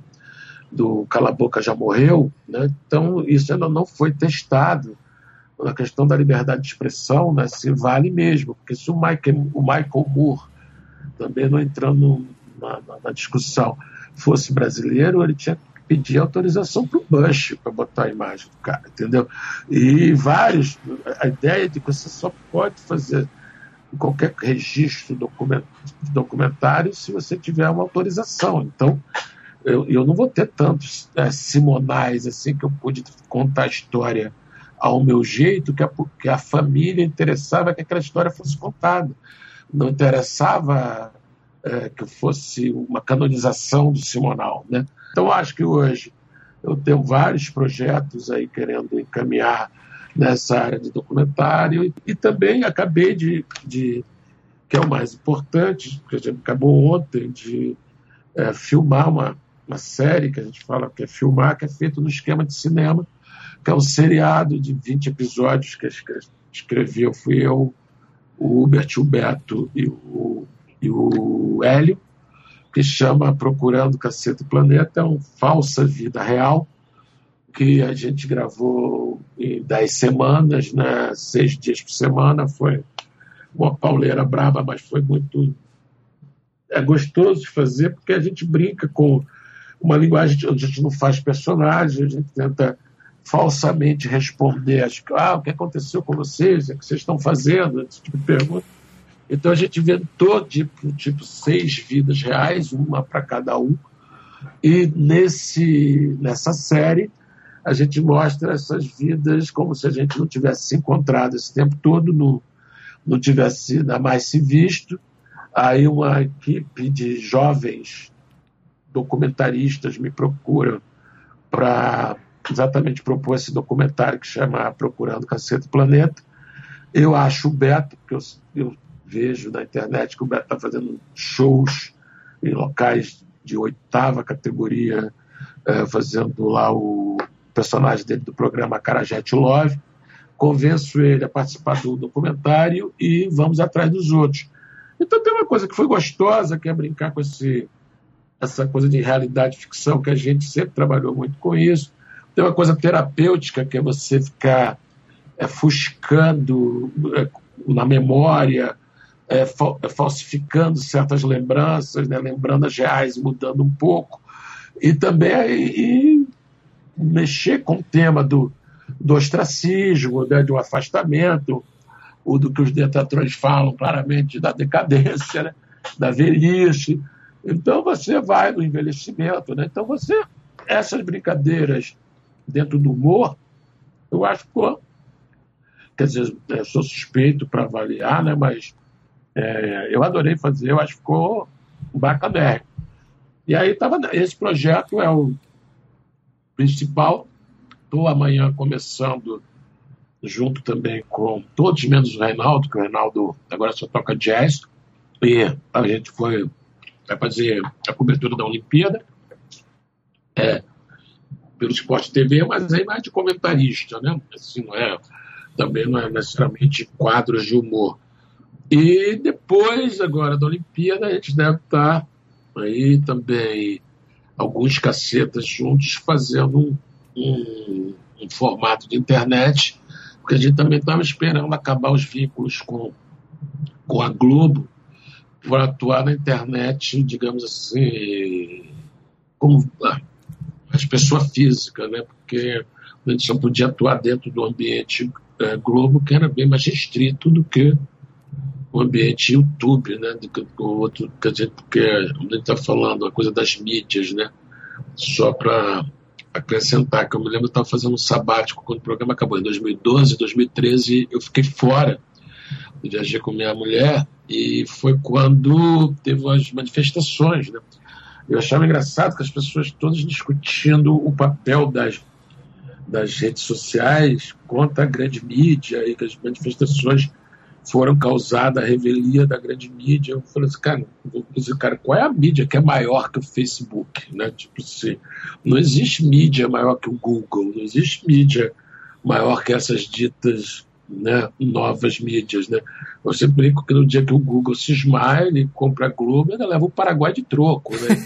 do Cala Boca Já Morreu, né, então isso ainda não foi testado na questão da liberdade de expressão, né, se vale mesmo, porque se o Michael, o Michael Moore, também não entrando na, na, na discussão, fosse brasileiro, ele tinha pedir autorização para o Bush para botar a imagem do cara, entendeu? E vários, a ideia de que você só pode fazer qualquer registro documentário se você tiver uma autorização. Então, eu, eu não vou ter tantos é, simonais assim que eu pude contar a história ao meu jeito, que a, que a família interessava que aquela história fosse contada. Não interessava é, que fosse uma canonização do Simonal, né? Então, acho que hoje eu tenho vários projetos aí querendo encaminhar nessa área de documentário e também acabei de, de que é o mais importante, que a gente acabou ontem de é, filmar uma, uma série que a gente fala que é filmar, que é feito no esquema de cinema, que é um seriado de 20 episódios que escrevi, eu fui eu, o Hubert, o Beto e o, e o Hélio, que chama Procurando Cacete Planeta, é uma falsa vida real, que a gente gravou em dez semanas, né, seis dias por semana, foi uma pauleira braba, mas foi muito é gostoso de fazer, porque a gente brinca com uma linguagem onde a gente não faz personagem, a gente tenta falsamente responder as, ah, o que aconteceu com vocês, o que vocês estão fazendo, esse tipo de pergunta. Então a gente inventou tipo, tipo seis vidas reais, uma para cada um. E nesse, nessa série a gente mostra essas vidas como se a gente não tivesse se encontrado esse tempo todo, não, não tivesse ainda mais se visto. Aí uma equipe de jovens documentaristas me procura para exatamente propor esse documentário que chama Procurando Cacete Planeta. Eu acho o Beto, porque eu, eu vejo na internet que o Beto está fazendo shows em locais de oitava categoria, é, fazendo lá o personagem dele do programa Carajete Love. Convenço ele a participar do documentário e vamos atrás dos outros. Então tem uma coisa que foi gostosa, que é brincar com esse, essa coisa de realidade ficção, que a gente sempre trabalhou muito com isso. Tem uma coisa terapêutica, que é você ficar é, fuscando é, na memória é, é, falsificando certas lembranças, né, lembranças reais mudando um pouco, e também e mexer com o tema do, do ostracismo, né, do afastamento, o do que os detratores falam claramente da decadência, né, da velhice. Então você vai no envelhecimento, né? Então você essas brincadeiras dentro do humor, eu acho que quer dizer, eu sou suspeito para avaliar, né? Mas é, eu adorei fazer, eu acho que ficou bacana. E aí tava, esse projeto é o principal. Estou amanhã começando junto também com todos menos o Reinaldo, que o Reinaldo agora só toca jazz. E a gente foi vai fazer a cobertura da Olimpíada é, pelo Esporte TV, mas aí mais de comentarista, né? Assim, não é, também não é necessariamente quadros de humor. E depois, agora da Olimpíada, a gente deve estar aí também alguns cacetas juntos fazendo um, um, um formato de internet, porque a gente também estava esperando acabar os vínculos com, com a Globo para atuar na internet, digamos assim, como as pessoa física, né? porque a gente só podia atuar dentro do ambiente é, Globo, que era bem mais restrito do que o ambiente YouTube, né? Do, outro, quer dizer, porque a gente está falando a coisa das mídias, né? Só para acrescentar, que eu me lembro, eu estava fazendo um sabático quando o programa acabou. Em 2012, 2013, eu fiquei fora. Viajei com minha mulher e foi quando teve as manifestações, né? Eu achava engraçado que as pessoas todas discutindo o papel das, das redes sociais contra a grande mídia e que as manifestações foram causadas a revelia da grande mídia. Eu falei assim, cara, dizer, cara, qual é a mídia que é maior que o Facebook? Né? Tipo assim, não existe mídia maior que o Google, não existe mídia maior que essas ditas né, novas mídias. Né? Eu sempre brinco que no dia que o Google se esmaia, e compra a Globo, ele leva o Paraguai de troco. Né?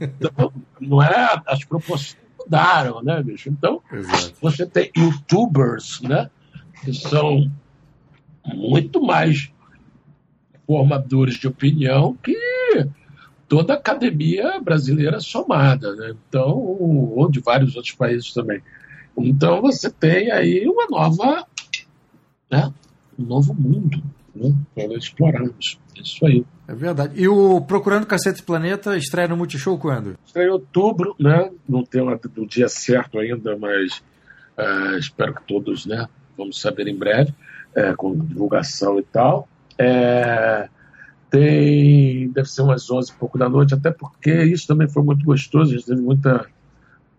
então, não é, as proporções mudaram, né, bicho? Então, Exato. você tem youtubers, né, que são muito mais formadores de opinião que toda a academia brasileira somada, né? Então, ou de vários outros países também. Então, você tem aí uma nova né? um novo mundo né? para explorarmos. É isso aí. É verdade. E o Procurando Cacete Planeta estreia no Multishow quando? Estreia em outubro, né? Não tem o dia certo ainda, mas uh, espero que todos né, vamos saber em breve, uh, com divulgação e tal. É, tem, deve ser umas 11 e pouco da noite, até porque isso também foi muito gostoso, a gente teve muita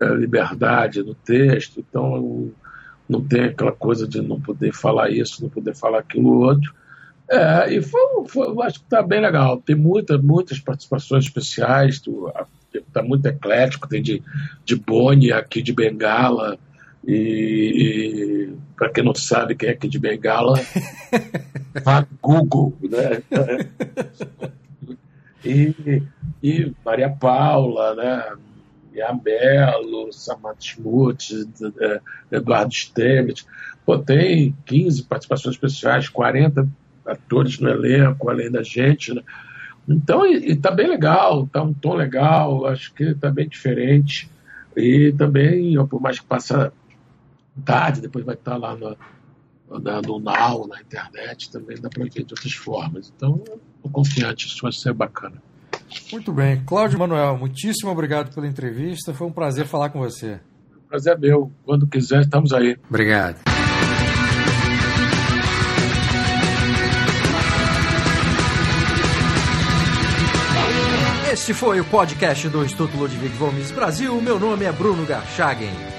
uh, liberdade no texto, então não tem aquela coisa de não poder falar isso, não poder falar aquilo outro. É, e foi, foi, acho que está bem legal. Tem muita, muitas participações especiais, está muito eclético, tem de, de Boni aqui de Bengala. E, e para quem não sabe quem é aqui de Bengala, vá Google, né? e, e Maria Paula, né? Belo, Samantha Schmutz, Eduardo Stemet. Pô, tem 15 participações especiais, 40 atores no elenco, além da gente, né? Então, e, e tá bem legal, tá um tom legal, acho que tá bem diferente. E também, por mais que passe tarde, depois vai estar lá no, no, no Now, na internet, também dá para ver de outras formas. Então, estou confiante, isso vai ser bacana. Muito bem. Cláudio Manuel, muitíssimo obrigado pela entrevista. Foi um prazer falar com você. Prazer é meu. Quando quiser, estamos aí. Obrigado. Este foi o podcast do Instituto Ludwig Gomes Brasil. Meu nome é Bruno Garchagen.